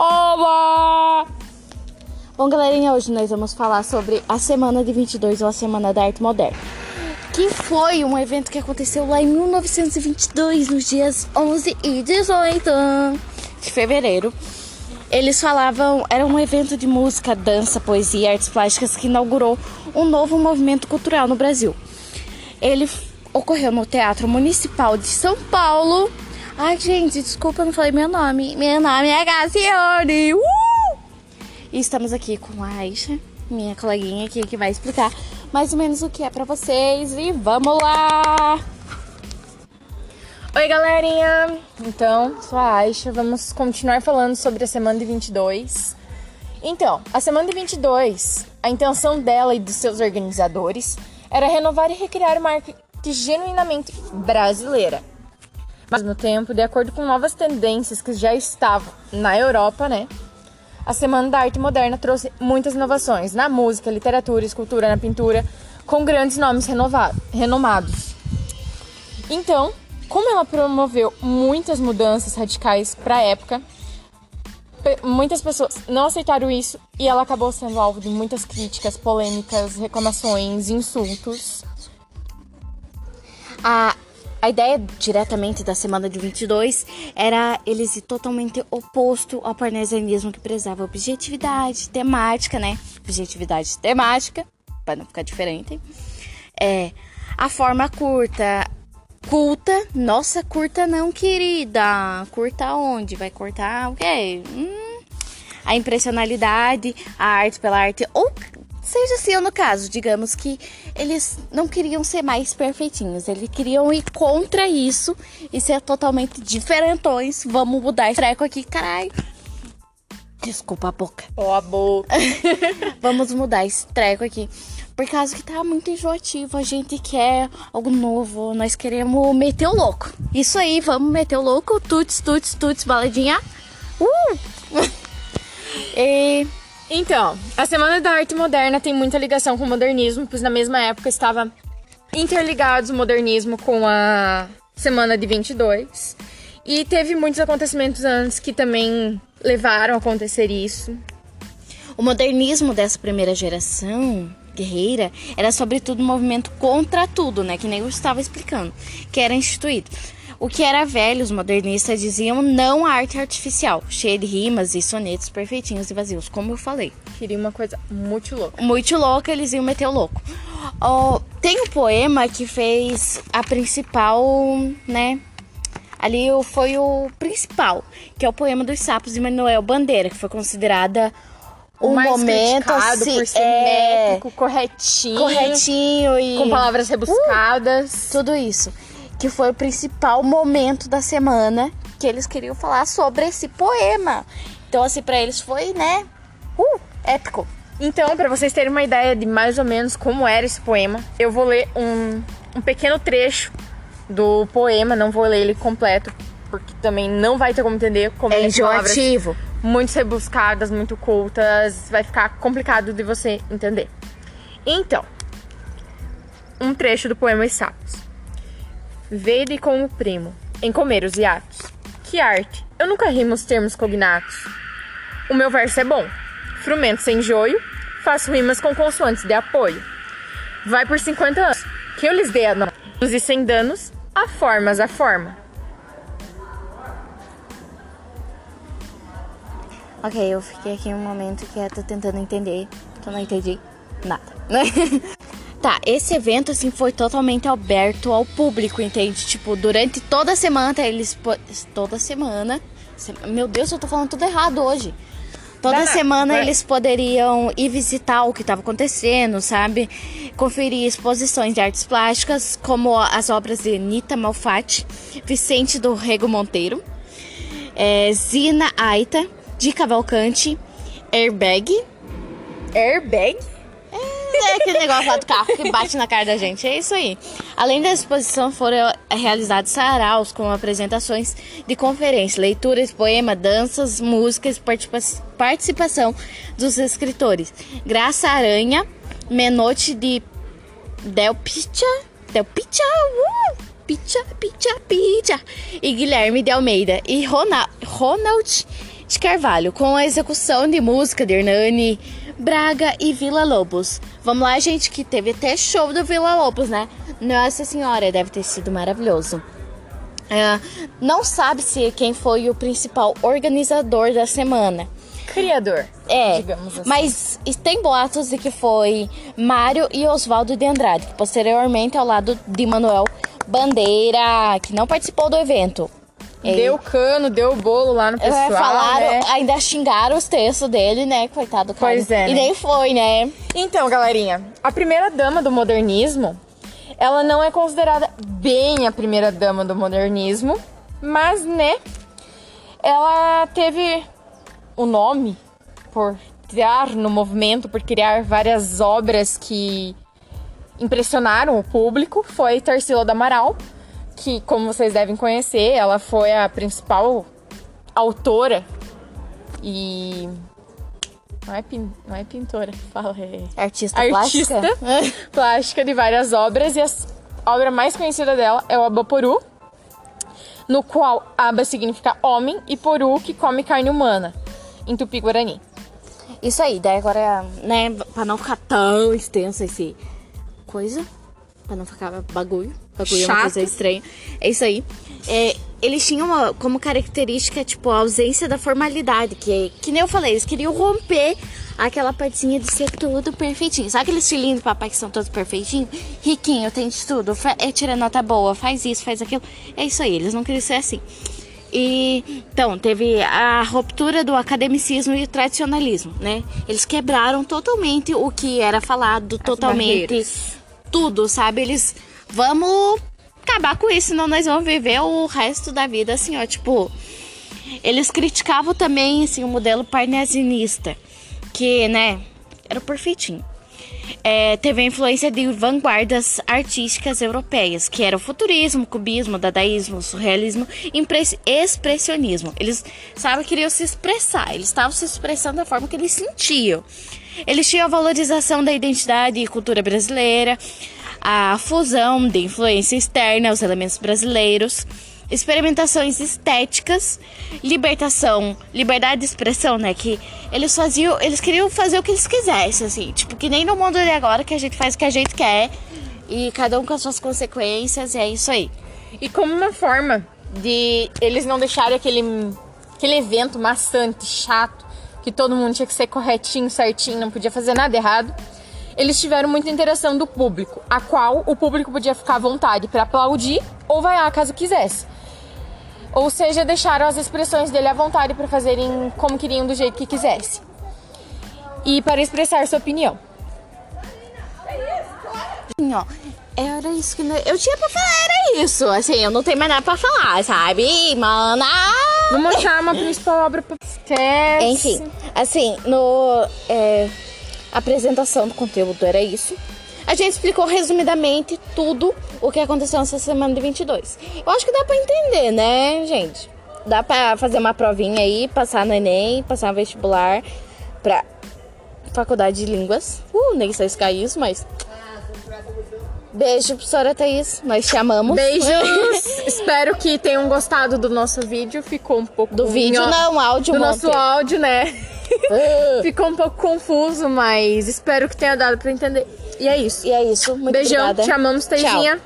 Olá! Bom, galerinha, hoje nós vamos falar sobre a Semana de 22 ou a Semana da Arte Moderna. Que foi um evento que aconteceu lá em 1922, nos dias 11 e 18 de fevereiro. Eles falavam, era um evento de música, dança, poesia artes plásticas que inaugurou um novo movimento cultural no Brasil. Ele ocorreu no Teatro Municipal de São Paulo. Ai, gente, desculpa, não falei meu nome. Meu nome é Gacione. Uh! E estamos aqui com a Aisha, minha coleguinha aqui, que vai explicar mais ou menos o que é pra vocês. E vamos lá! Oi, galerinha! Então, sou a Aisha. Vamos continuar falando sobre a semana de 22. Então, a semana de 22, a intenção dela e dos seus organizadores era renovar e recriar uma arte genuinamente brasileira. Mas, no tempo, de acordo com novas tendências que já estavam na Europa, né? a Semana da Arte Moderna trouxe muitas inovações na música, literatura, escultura, na pintura, com grandes nomes renomados. Então, como ela promoveu muitas mudanças radicais para a época, muitas pessoas não aceitaram isso e ela acabou sendo alvo de muitas críticas, polêmicas, reclamações, insultos. A a ideia diretamente da semana de 22 era eles ir totalmente oposto ao parnesianismo que prezava objetividade, temática, né? Objetividade temática, para não ficar diferente. É, a forma curta, culta, nossa, curta não, querida. Curta onde? Vai cortar o quê? Hum, a impressionalidade, a arte pela arte, ou Seja assim no caso, digamos que eles não queriam ser mais perfeitinhos, eles queriam ir contra isso e ser totalmente diferentões. Vamos mudar esse treco aqui, caralho. Desculpa a boca. Ó, oh, a boca. Vamos mudar esse treco aqui. Por causa que tá muito enjoativo, a gente quer algo novo, nós queremos meter o louco. Isso aí, vamos meter o louco. Tuts, tuts, tuts, baladinha. Uh! e então, a Semana da Arte Moderna tem muita ligação com o modernismo, pois na mesma época estava interligados o modernismo com a Semana de 22. E teve muitos acontecimentos antes que também levaram a acontecer isso. O modernismo dessa primeira geração guerreira era sobretudo um movimento contra tudo, né, que nem eu estava explicando, que era instituído. O que era velho, os modernistas diziam não à arte artificial, cheia de rimas e sonetos perfeitinhos e vazios, como eu falei. Queria uma coisa muito louca. Muito louca, eles iam meter o louco. Oh, tem um poema que fez a principal, né? Ali foi o principal, que é o poema dos sapos de Manuel Bandeira, que foi considerada o, mais momento assim, por ser é... métrico, corretinho, corretinho e com palavras rebuscadas, uh, tudo isso que foi o principal momento da semana que eles queriam falar sobre esse poema. Então, assim, para eles foi, né? Uh, épico. Então, para vocês terem uma ideia de mais ou menos como era esse poema, eu vou ler um, um pequeno trecho do poema, não vou ler ele completo, porque também não vai ter como entender como é enjoativo. Muito rebuscadas, muito cultas, vai ficar complicado de você entender. Então, um trecho do poema Os Sapos. Vede com o primo, em comer os hiatos. Que arte! Eu nunca rimo os termos cognatos. O meu verso é bom, frumento sem joio, faço rimas com consoantes de apoio. Vai por 50 anos, que eu lhes dei a nós e sem danos, a formas a forma. Ok, eu fiquei aqui um momento que eu tô tentando entender, então não entendi nada. Tá, esse evento assim foi totalmente aberto ao público, entende? Tipo, durante toda a semana eles toda semana, meu Deus, eu tô falando tudo errado hoje. Toda semana vai. eles poderiam ir visitar o que estava acontecendo, sabe? Conferir exposições de artes plásticas, como as obras de Nita Malfatti, Vicente do Rego Monteiro, é, Zina Aita, de Cavalcante, Airbag. Airbag? É aquele negócio lá do carro que bate na cara da gente. É isso aí. Além da exposição, foram realizados saraus com apresentações de conferência, leituras, poema, danças, músicas e participação dos escritores. Graça Aranha, Menote de Del Picha, Del Picha, uh, Picha, Picha, Picha, e Guilherme de Almeida, e Ronald, Ronald de Carvalho, com a execução de música de Hernani, Braga e Vila Lobos. Vamos lá, gente, que teve até show do Vila Lobos, né? Nossa Senhora, deve ter sido maravilhoso. É, não sabe se quem foi o principal organizador da semana. Criador. É, digamos assim. mas tem boatos de que foi Mário e Oswaldo de Andrade, que posteriormente, ao lado de Manuel Bandeira, que não participou do evento. Deu cano, deu bolo lá no É, pessoal. falaram, né? ainda xingaram os textos dele, né? Coitado do cara. Pois é, E né? nem foi, né? Então, galerinha, a primeira dama do modernismo, ela não é considerada bem a primeira dama do modernismo, mas, né, ela teve o nome por criar no movimento, por criar várias obras que impressionaram o público, foi Tarsila do Amaral, que, como vocês devem conhecer, ela foi a principal autora e não é, pin... não é pintora, fala, é Artista, artista plástica. plástica de várias obras e a obra mais conhecida dela é o Abaporu, no qual Aba significa homem e Poru que come carne humana, em Tupi-Guarani. Isso aí, daí agora, né, pra não ficar tão extenso esse coisa, pra não ficar bagulho, bagulho é uma Chato. coisa estranha. É isso aí. É, eles tinham uma- como característica, tipo, a ausência da formalidade, que, que nem eu falei, eles queriam romper aquela partezinha de ser tudo perfeitinho. Sabe aqueles filhinhos do papai que são todos perfeitinhos? Riquinho, tem de tudo, é, tira nota boa, faz isso, faz aquilo. É isso aí, eles não queriam ser assim. E então teve a ruptura do academicismo e o tradicionalismo, né? Eles quebraram totalmente o que era falado, totalmente barreiras. tudo, sabe? Eles vamos acabar com isso, senão nós vamos viver o resto da vida assim, ó, tipo, eles criticavam também assim o modelo parnasinista, que, né, era perfeitinho. É, teve a influência de vanguardas artísticas europeias, que era o futurismo, cubismo, dadaísmo, surrealismo, expressionismo. Eles, sabe, queriam se expressar, eles estavam se expressando da forma que eles sentiam. Eles tinham a valorização da identidade e cultura brasileira, a fusão de influência externa aos elementos brasileiros, experimentações estéticas, libertação, liberdade de expressão, né? Que eles faziam, eles queriam fazer o que eles quisessem, assim, tipo, que nem no mundo de agora que a gente faz o que a gente quer e cada um com as suas consequências, e é isso aí. E como uma forma de eles não deixarem aquele, aquele evento maçante, chato, que todo mundo tinha que ser corretinho, certinho, não podia fazer nada errado, eles tiveram muita interação do público, a qual o público podia ficar à vontade para aplaudir ou vaiar caso quisesse. Ou seja, deixaram as expressões dele à vontade para fazerem como queriam, do jeito que quisesse. E para expressar sua opinião. Assim, ó, era isso que eu tinha pra falar, era isso. Assim, eu não tenho mais nada pra falar, sabe, mana? Vamos achar uma principal obra podcast. Enfim, assim, no é, apresentação do conteúdo era isso. A gente explicou resumidamente tudo o que aconteceu nessa semana de 22. Eu acho que dá pra entender, né, gente? Dá pra fazer uma provinha aí, passar no Enem, passar no vestibular pra faculdade de línguas. Uh, nem sei se cai isso, mas... Beijo, professora Thaís. Nós te amamos. Beijos! Espero que tenham gostado do nosso vídeo. Ficou um pouco Do vídeo não, áudio do nosso áudio, né? Ficou um pouco confuso, mas espero que tenha dado pra entender. E é isso. E é isso. Muito Beijão, obrigada. te amamos, Tchau. Teizinha.